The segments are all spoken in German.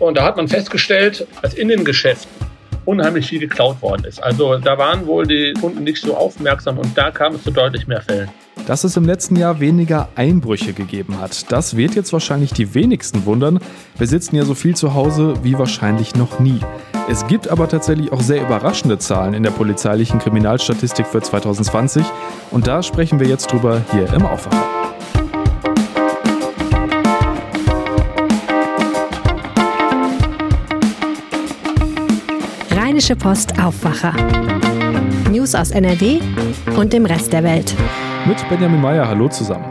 Und da hat man festgestellt, dass in den Geschäften unheimlich viel geklaut worden ist. Also da waren wohl die Kunden nicht so aufmerksam und da kam es zu deutlich mehr Fällen. Dass es im letzten Jahr weniger Einbrüche gegeben hat, das wird jetzt wahrscheinlich die wenigsten wundern. Wir sitzen ja so viel zu Hause wie wahrscheinlich noch nie. Es gibt aber tatsächlich auch sehr überraschende Zahlen in der polizeilichen Kriminalstatistik für 2020 und da sprechen wir jetzt drüber hier im Aufwacher. Rheinische Post Aufwacher. News aus NRW und dem Rest der Welt. Mit Benjamin Meyer, hallo zusammen.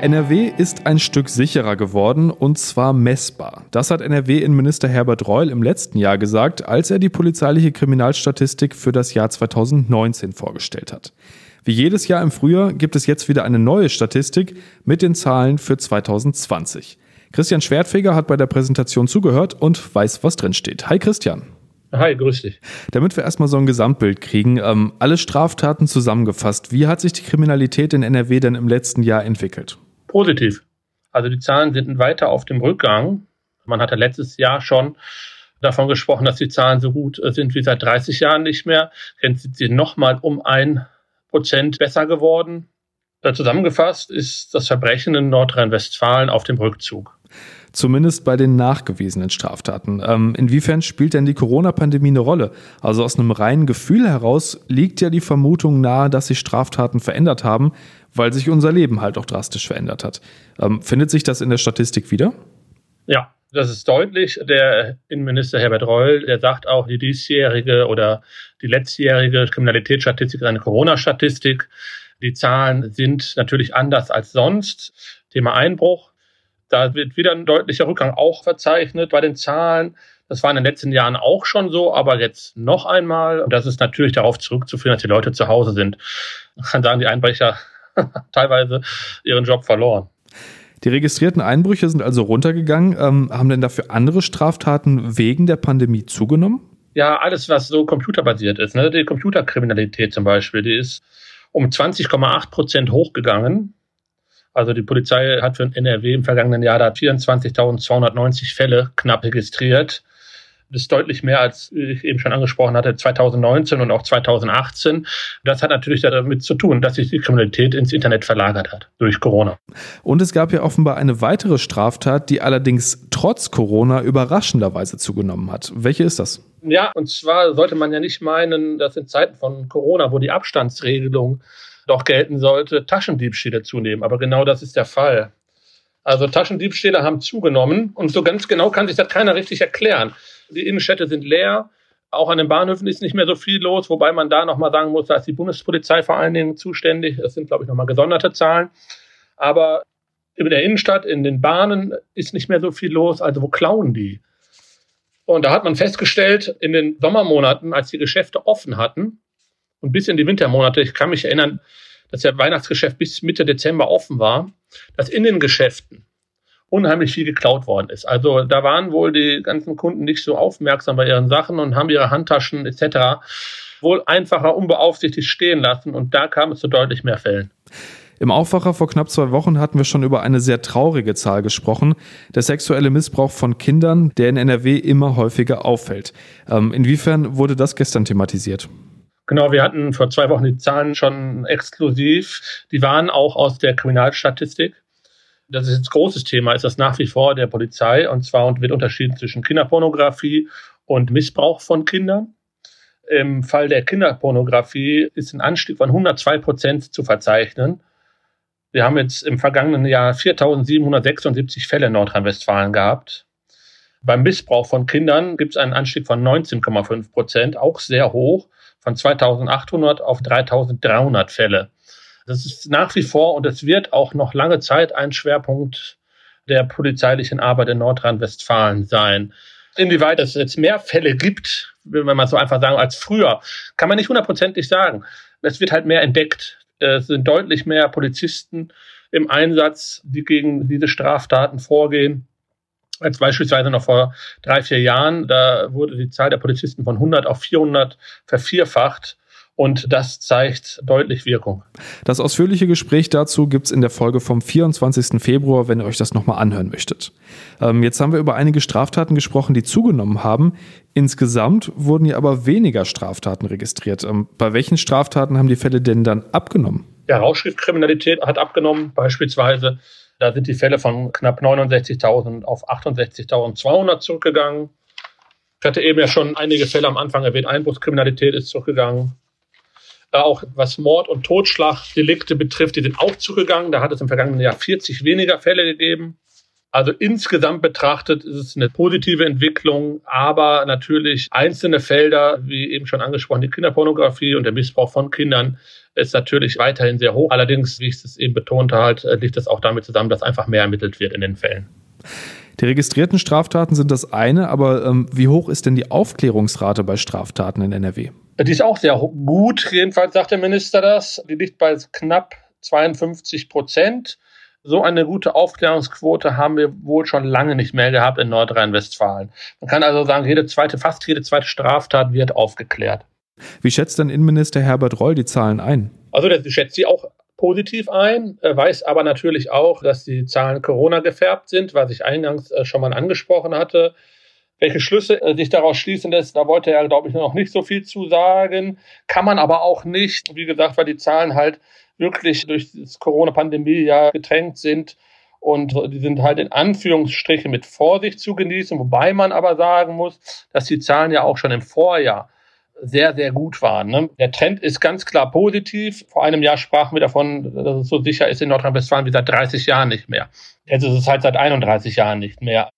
NRW ist ein Stück sicherer geworden und zwar messbar. Das hat NRW-Innenminister Herbert Reul im letzten Jahr gesagt, als er die polizeiliche Kriminalstatistik für das Jahr 2019 vorgestellt hat. Wie jedes Jahr im Frühjahr gibt es jetzt wieder eine neue Statistik mit den Zahlen für 2020. Christian Schwertfeger hat bei der Präsentation zugehört und weiß, was drin steht. Hi Christian. Hi, grüß dich. Damit wir erstmal so ein Gesamtbild kriegen, ähm, alle Straftaten zusammengefasst, wie hat sich die Kriminalität in NRW denn im letzten Jahr entwickelt? Positiv. Also die Zahlen sind weiter auf dem Rückgang. Man hatte letztes Jahr schon davon gesprochen, dass die Zahlen so gut sind wie seit 30 Jahren nicht mehr. Jetzt sind sie nochmal um ein Prozent besser geworden. Zusammengefasst ist das Verbrechen in Nordrhein-Westfalen auf dem Rückzug zumindest bei den nachgewiesenen Straftaten. Ähm, inwiefern spielt denn die Corona-Pandemie eine Rolle? Also aus einem reinen Gefühl heraus liegt ja die Vermutung nahe, dass sich Straftaten verändert haben, weil sich unser Leben halt auch drastisch verändert hat. Ähm, findet sich das in der Statistik wieder? Ja, das ist deutlich. Der Innenminister Herbert Reul, der sagt auch, die diesjährige oder die letztjährige Kriminalitätsstatistik ist eine Corona-Statistik. Die Zahlen sind natürlich anders als sonst. Thema Einbruch da wird wieder ein deutlicher Rückgang auch verzeichnet bei den Zahlen. Das war in den letzten Jahren auch schon so, aber jetzt noch einmal. Und das ist natürlich darauf zurückzuführen, dass die Leute zu Hause sind. Man kann sagen, die Einbrecher teilweise ihren Job verloren. Die registrierten Einbrüche sind also runtergegangen. Ähm, haben denn dafür andere Straftaten wegen der Pandemie zugenommen? Ja, alles, was so computerbasiert ist. Ne? Die Computerkriminalität zum Beispiel, die ist um 20,8 Prozent hochgegangen. Also die Polizei hat für NRW im vergangenen Jahr da 24.290 Fälle knapp registriert. Das ist deutlich mehr, als ich eben schon angesprochen hatte, 2019 und auch 2018. Das hat natürlich damit zu tun, dass sich die Kriminalität ins Internet verlagert hat durch Corona. Und es gab ja offenbar eine weitere Straftat, die allerdings trotz Corona überraschenderweise zugenommen hat. Welche ist das? Ja, und zwar sollte man ja nicht meinen, dass in Zeiten von Corona, wo die Abstandsregelung doch gelten sollte, Taschendiebstähle zunehmen. Aber genau das ist der Fall. Also Taschendiebstähle haben zugenommen und so ganz genau kann sich das keiner richtig erklären. Die Innenstädte sind leer, auch an den Bahnhöfen ist nicht mehr so viel los, wobei man da nochmal sagen muss, da ist die Bundespolizei vor allen Dingen zuständig. Das sind, glaube ich, nochmal gesonderte Zahlen. Aber in der Innenstadt, in den Bahnen ist nicht mehr so viel los. Also wo klauen die? Und da hat man festgestellt, in den Sommermonaten, als die Geschäfte offen hatten, und bis in die Wintermonate, ich kann mich erinnern, dass der Weihnachtsgeschäft bis Mitte Dezember offen war, dass in den Geschäften unheimlich viel geklaut worden ist. Also da waren wohl die ganzen Kunden nicht so aufmerksam bei ihren Sachen und haben ihre Handtaschen etc. wohl einfacher unbeaufsichtigt stehen lassen und da kam es zu deutlich mehr Fällen. Im Aufwacher vor knapp zwei Wochen hatten wir schon über eine sehr traurige Zahl gesprochen. Der sexuelle Missbrauch von Kindern, der in NRW immer häufiger auffällt. Ähm, inwiefern wurde das gestern thematisiert? Genau, wir hatten vor zwei Wochen die Zahlen schon exklusiv. Die waren auch aus der Kriminalstatistik. Das ist jetzt großes Thema, ist das nach wie vor der Polizei. Und zwar wird unterschieden zwischen Kinderpornografie und Missbrauch von Kindern. Im Fall der Kinderpornografie ist ein Anstieg von 102 Prozent zu verzeichnen. Wir haben jetzt im vergangenen Jahr 4.776 Fälle in Nordrhein-Westfalen gehabt. Beim Missbrauch von Kindern gibt es einen Anstieg von 19,5 Prozent, auch sehr hoch von 2800 auf 3300 Fälle. Das ist nach wie vor und es wird auch noch lange Zeit ein Schwerpunkt der polizeilichen Arbeit in Nordrhein-Westfalen sein. Inwieweit es jetzt mehr Fälle gibt, will man so einfach sagen, als früher, kann man nicht hundertprozentig sagen. Es wird halt mehr entdeckt. Es sind deutlich mehr Polizisten im Einsatz, die gegen diese Straftaten vorgehen als beispielsweise noch vor drei, vier Jahren. Da wurde die Zahl der Polizisten von 100 auf 400 vervierfacht. Und das zeigt deutlich Wirkung. Das ausführliche Gespräch dazu gibt es in der Folge vom 24. Februar, wenn ihr euch das nochmal anhören möchtet. Ähm, jetzt haben wir über einige Straftaten gesprochen, die zugenommen haben. Insgesamt wurden ja aber weniger Straftaten registriert. Ähm, bei welchen Straftaten haben die Fälle denn dann abgenommen? Ja, Rauschgiftkriminalität hat abgenommen, beispielsweise. Da sind die Fälle von knapp 69.000 auf 68.200 zurückgegangen. Ich hatte eben ja schon einige Fälle am Anfang erwähnt. Einbruchskriminalität ist zurückgegangen. Äh, auch was Mord- und Totschlagdelikte betrifft, die sind auch zurückgegangen. Da hat es im vergangenen Jahr 40 weniger Fälle gegeben. Also insgesamt betrachtet ist es eine positive Entwicklung, aber natürlich einzelne Felder, wie eben schon angesprochen, die Kinderpornografie und der Missbrauch von Kindern ist natürlich weiterhin sehr hoch. Allerdings, wie ich es eben betont habe, liegt das auch damit zusammen, dass einfach mehr ermittelt wird in den Fällen. Die registrierten Straftaten sind das eine, aber ähm, wie hoch ist denn die Aufklärungsrate bei Straftaten in NRW? Die ist auch sehr gut, jedenfalls sagt der Minister das. Die liegt bei knapp 52 Prozent. So eine gute Aufklärungsquote haben wir wohl schon lange nicht mehr gehabt in Nordrhein-Westfalen. Man kann also sagen, jede zweite, fast jede zweite Straftat wird aufgeklärt. Wie schätzt denn Innenminister Herbert Reul die Zahlen ein? Also der schätzt sie auch positiv ein, weiß aber natürlich auch, dass die Zahlen Corona gefärbt sind, was ich eingangs äh, schon mal angesprochen hatte. Welche Schlüsse äh, sich daraus schließen lässt, da wollte er, glaube ich, noch nicht so viel zu sagen. Kann man aber auch nicht, wie gesagt, weil die Zahlen halt wirklich durch das Corona-Pandemie ja getränkt sind. Und die sind halt in Anführungsstrichen mit Vorsicht zu genießen, wobei man aber sagen muss, dass die Zahlen ja auch schon im Vorjahr sehr, sehr gut waren. Ne? Der Trend ist ganz klar positiv. Vor einem Jahr sprachen wir davon, dass es so sicher ist in Nordrhein-Westfalen wie seit 30 Jahren nicht mehr. Jetzt ist es halt seit 31 Jahren nicht mehr.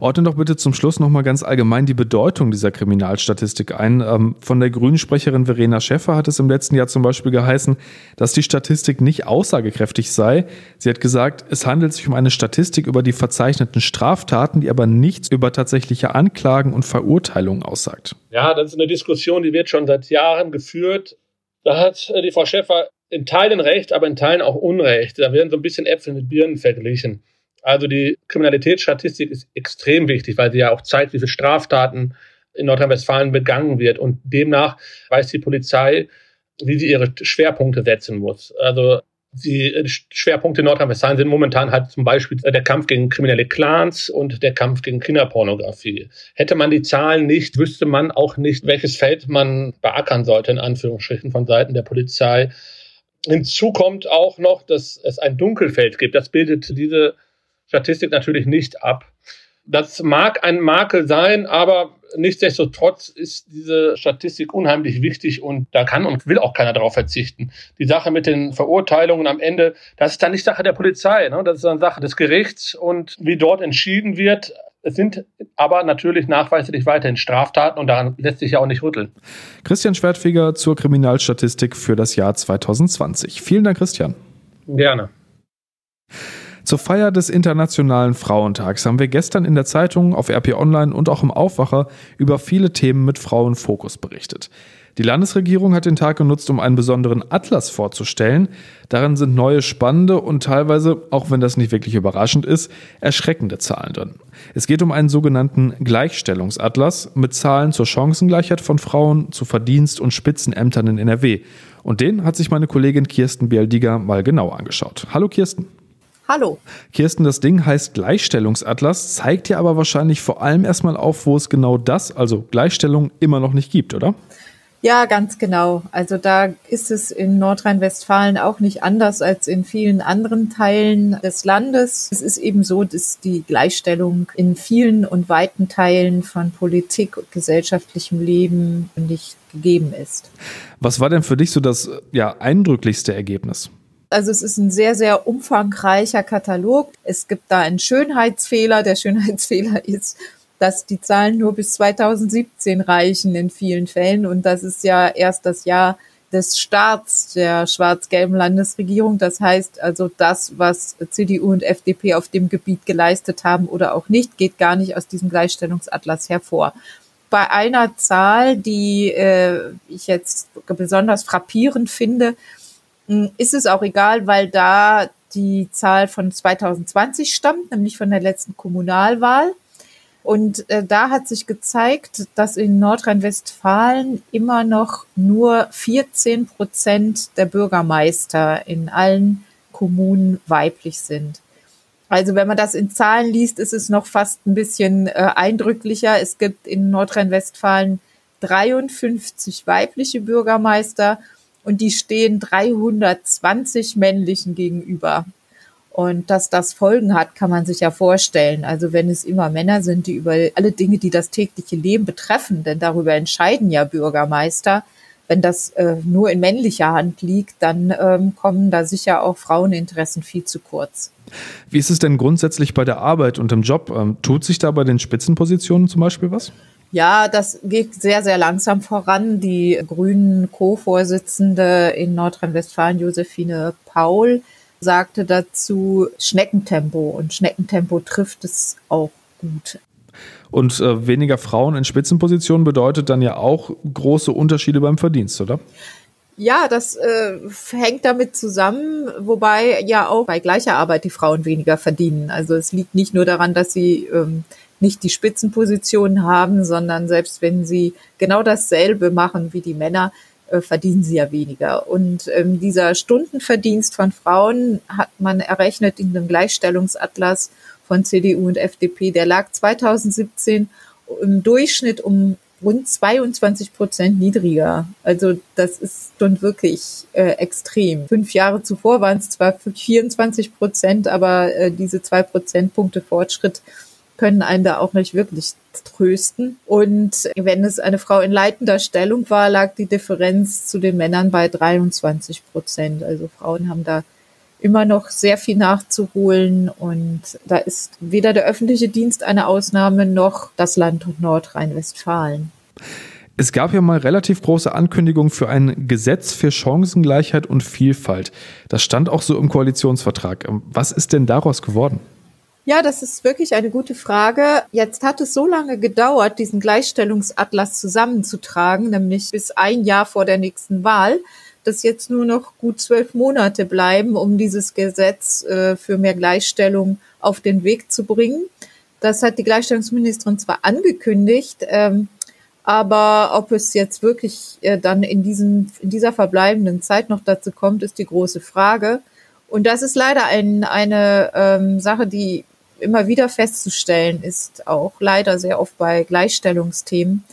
Ordne doch bitte zum Schluss nochmal ganz allgemein die Bedeutung dieser Kriminalstatistik ein. Ähm, von der Grünen-Sprecherin Verena Schäffer hat es im letzten Jahr zum Beispiel geheißen, dass die Statistik nicht aussagekräftig sei. Sie hat gesagt, es handelt sich um eine Statistik über die verzeichneten Straftaten, die aber nichts über tatsächliche Anklagen und Verurteilungen aussagt. Ja, das ist eine Diskussion, die wird schon seit Jahren geführt. Da hat äh, die Frau Schäffer in Teilen recht, aber in Teilen auch Unrecht. Da werden so ein bisschen Äpfel mit Birnen verglichen. Also die Kriminalitätsstatistik ist extrem wichtig, weil sie ja auch zeigt, wie viele Straftaten in Nordrhein-Westfalen begangen wird. Und demnach weiß die Polizei, wie sie ihre Schwerpunkte setzen muss. Also die Schwerpunkte in Nordrhein-Westfalen sind momentan halt zum Beispiel der Kampf gegen kriminelle Clans und der Kampf gegen Kinderpornografie. Hätte man die Zahlen nicht, wüsste man auch nicht, welches Feld man beackern sollte, in Anführungsstrichen, von Seiten der Polizei. Hinzu kommt auch noch, dass es ein Dunkelfeld gibt. Das bildet diese Statistik natürlich nicht ab. Das mag ein Makel sein, aber nichtsdestotrotz ist diese Statistik unheimlich wichtig und da kann und will auch keiner darauf verzichten. Die Sache mit den Verurteilungen am Ende, das ist dann nicht Sache der Polizei, ne? das ist dann Sache des Gerichts und wie dort entschieden wird. Es sind aber natürlich nachweislich weiterhin Straftaten und daran lässt sich ja auch nicht rütteln. Christian Schwertfeger zur Kriminalstatistik für das Jahr 2020. Vielen Dank, Christian. Gerne. Zur Feier des Internationalen Frauentags haben wir gestern in der Zeitung, auf RP Online und auch im Aufwacher über viele Themen mit Frauenfokus berichtet. Die Landesregierung hat den Tag genutzt, um einen besonderen Atlas vorzustellen. Darin sind neue, spannende und teilweise, auch wenn das nicht wirklich überraschend ist, erschreckende Zahlen drin. Es geht um einen sogenannten Gleichstellungsatlas mit Zahlen zur Chancengleichheit von Frauen, zu Verdienst- und Spitzenämtern in NRW. Und den hat sich meine Kollegin Kirsten Bialdiger mal genau angeschaut. Hallo Kirsten. Hallo. Kirsten, das Ding heißt Gleichstellungsatlas, zeigt ja aber wahrscheinlich vor allem erstmal auf, wo es genau das, also Gleichstellung, immer noch nicht gibt, oder? Ja, ganz genau. Also da ist es in Nordrhein-Westfalen auch nicht anders als in vielen anderen Teilen des Landes. Es ist eben so, dass die Gleichstellung in vielen und weiten Teilen von Politik und gesellschaftlichem Leben nicht gegeben ist. Was war denn für dich so das ja, eindrücklichste Ergebnis? Also es ist ein sehr, sehr umfangreicher Katalog. Es gibt da einen Schönheitsfehler. Der Schönheitsfehler ist, dass die Zahlen nur bis 2017 reichen in vielen Fällen. Und das ist ja erst das Jahr des Starts der schwarz-gelben Landesregierung. Das heißt also, das, was CDU und FDP auf dem Gebiet geleistet haben oder auch nicht, geht gar nicht aus diesem Gleichstellungsatlas hervor. Bei einer Zahl, die äh, ich jetzt besonders frappierend finde, ist es auch egal, weil da die Zahl von 2020 stammt, nämlich von der letzten Kommunalwahl. Und äh, da hat sich gezeigt, dass in Nordrhein-Westfalen immer noch nur 14 Prozent der Bürgermeister in allen Kommunen weiblich sind. Also wenn man das in Zahlen liest, ist es noch fast ein bisschen äh, eindrücklicher. Es gibt in Nordrhein-Westfalen 53 weibliche Bürgermeister und die stehen 320 männlichen gegenüber. Und dass das Folgen hat, kann man sich ja vorstellen. Also wenn es immer Männer sind, die über alle Dinge, die das tägliche Leben betreffen, denn darüber entscheiden ja Bürgermeister, wenn das äh, nur in männlicher Hand liegt, dann ähm, kommen da sicher auch Fraueninteressen viel zu kurz. Wie ist es denn grundsätzlich bei der Arbeit und im Job? Ähm, tut sich da bei den Spitzenpositionen zum Beispiel was? Ja, das geht sehr, sehr langsam voran. Die grünen Co-Vorsitzende in Nordrhein-Westfalen, Josephine Paul, sagte dazu Schneckentempo und Schneckentempo trifft es auch gut. Und äh, weniger Frauen in Spitzenpositionen bedeutet dann ja auch große Unterschiede beim Verdienst, oder? Ja, das äh, hängt damit zusammen, wobei ja auch bei gleicher Arbeit die Frauen weniger verdienen. Also es liegt nicht nur daran, dass sie ähm, nicht die Spitzenpositionen haben, sondern selbst wenn sie genau dasselbe machen wie die Männer, äh, verdienen sie ja weniger. Und ähm, dieser Stundenverdienst von Frauen hat man errechnet in dem Gleichstellungsatlas von CDU und FDP. Der lag 2017 im Durchschnitt um rund 22 Prozent niedriger. Also das ist dann wirklich äh, extrem. Fünf Jahre zuvor waren es zwar 24 Prozent, aber äh, diese zwei Prozentpunkte Fortschritt können einen da auch nicht wirklich trösten. Und wenn es eine Frau in leitender Stellung war, lag die Differenz zu den Männern bei 23 Prozent. Also Frauen haben da immer noch sehr viel nachzuholen und da ist weder der öffentliche Dienst eine Ausnahme noch das Land Nordrhein-Westfalen. Es gab ja mal relativ große Ankündigungen für ein Gesetz für Chancengleichheit und Vielfalt. Das stand auch so im Koalitionsvertrag. Was ist denn daraus geworden? Ja, das ist wirklich eine gute Frage. Jetzt hat es so lange gedauert, diesen Gleichstellungsatlas zusammenzutragen, nämlich bis ein Jahr vor der nächsten Wahl, dass jetzt nur noch gut zwölf Monate bleiben, um dieses Gesetz äh, für mehr Gleichstellung auf den Weg zu bringen. Das hat die Gleichstellungsministerin zwar angekündigt, ähm, aber ob es jetzt wirklich äh, dann in, diesem, in dieser verbleibenden Zeit noch dazu kommt, ist die große Frage. Und das ist leider ein, eine ähm, Sache, die immer wieder festzustellen ist, auch leider sehr oft bei Gleichstellungsthemen.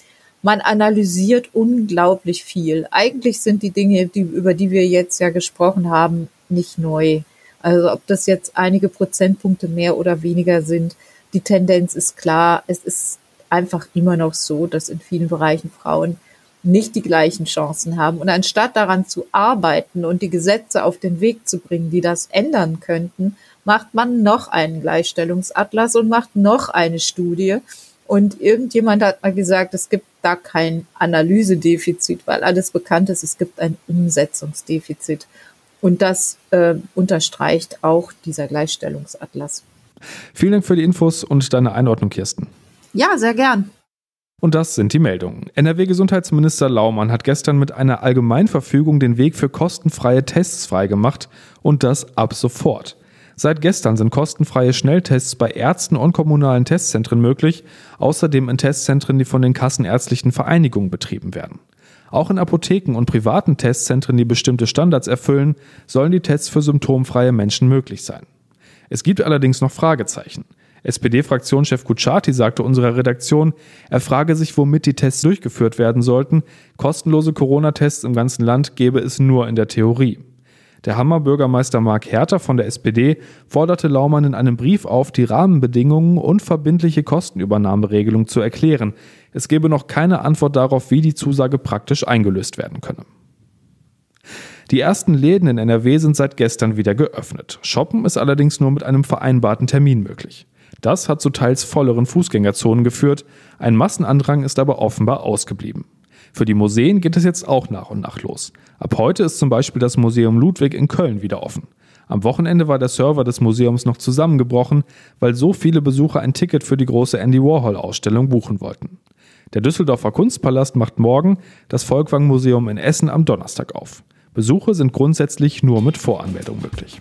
Man analysiert unglaublich viel. Eigentlich sind die Dinge, die, über die wir jetzt ja gesprochen haben, nicht neu. Also ob das jetzt einige Prozentpunkte mehr oder weniger sind, die Tendenz ist klar. Es ist einfach immer noch so, dass in vielen Bereichen Frauen nicht die gleichen Chancen haben. Und anstatt daran zu arbeiten und die Gesetze auf den Weg zu bringen, die das ändern könnten, macht man noch einen Gleichstellungsatlas und macht noch eine Studie. Und irgendjemand hat mal gesagt, es gibt da kein Analysedefizit, weil alles bekannt ist, es gibt ein Umsetzungsdefizit. Und das äh, unterstreicht auch dieser Gleichstellungsatlas. Vielen Dank für die Infos und deine Einordnung, Kirsten. Ja, sehr gern. Und das sind die Meldungen. NRW-Gesundheitsminister Laumann hat gestern mit einer Allgemeinverfügung den Weg für kostenfreie Tests freigemacht und das ab sofort. Seit gestern sind kostenfreie Schnelltests bei Ärzten und kommunalen Testzentren möglich, außerdem in Testzentren, die von den kassenärztlichen Vereinigungen betrieben werden. Auch in Apotheken und privaten Testzentren, die bestimmte Standards erfüllen, sollen die Tests für symptomfreie Menschen möglich sein. Es gibt allerdings noch Fragezeichen. SPD-Fraktionschef Kutschaty sagte unserer Redaktion, er frage sich, womit die Tests durchgeführt werden sollten. Kostenlose Corona-Tests im ganzen Land gäbe es nur in der Theorie. Der Hammer-Bürgermeister Mark Herter von der SPD forderte Laumann in einem Brief auf, die Rahmenbedingungen und verbindliche Kostenübernahmeregelung zu erklären. Es gebe noch keine Antwort darauf, wie die Zusage praktisch eingelöst werden könne. Die ersten Läden in NRW sind seit gestern wieder geöffnet. Shoppen ist allerdings nur mit einem vereinbarten Termin möglich. Das hat zu teils volleren Fußgängerzonen geführt, ein Massenandrang ist aber offenbar ausgeblieben. Für die Museen geht es jetzt auch nach und nach los. Ab heute ist zum Beispiel das Museum Ludwig in Köln wieder offen. Am Wochenende war der Server des Museums noch zusammengebrochen, weil so viele Besucher ein Ticket für die große Andy Warhol-Ausstellung buchen wollten. Der Düsseldorfer Kunstpalast macht morgen, das Volkwang Museum in Essen am Donnerstag auf. Besuche sind grundsätzlich nur mit Voranmeldung möglich.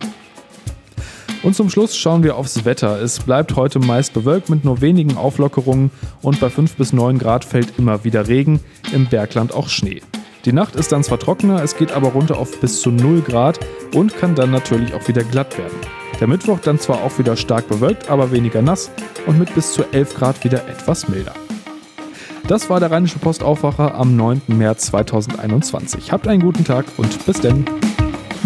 Und zum Schluss schauen wir aufs Wetter. Es bleibt heute meist bewölkt mit nur wenigen Auflockerungen und bei 5 bis 9 Grad fällt immer wieder Regen, im Bergland auch Schnee. Die Nacht ist dann zwar trockener, es geht aber runter auf bis zu 0 Grad und kann dann natürlich auch wieder glatt werden. Der Mittwoch dann zwar auch wieder stark bewölkt, aber weniger nass und mit bis zu 11 Grad wieder etwas milder. Das war der Rheinische Postaufwacher am 9. März 2021. Habt einen guten Tag und bis denn.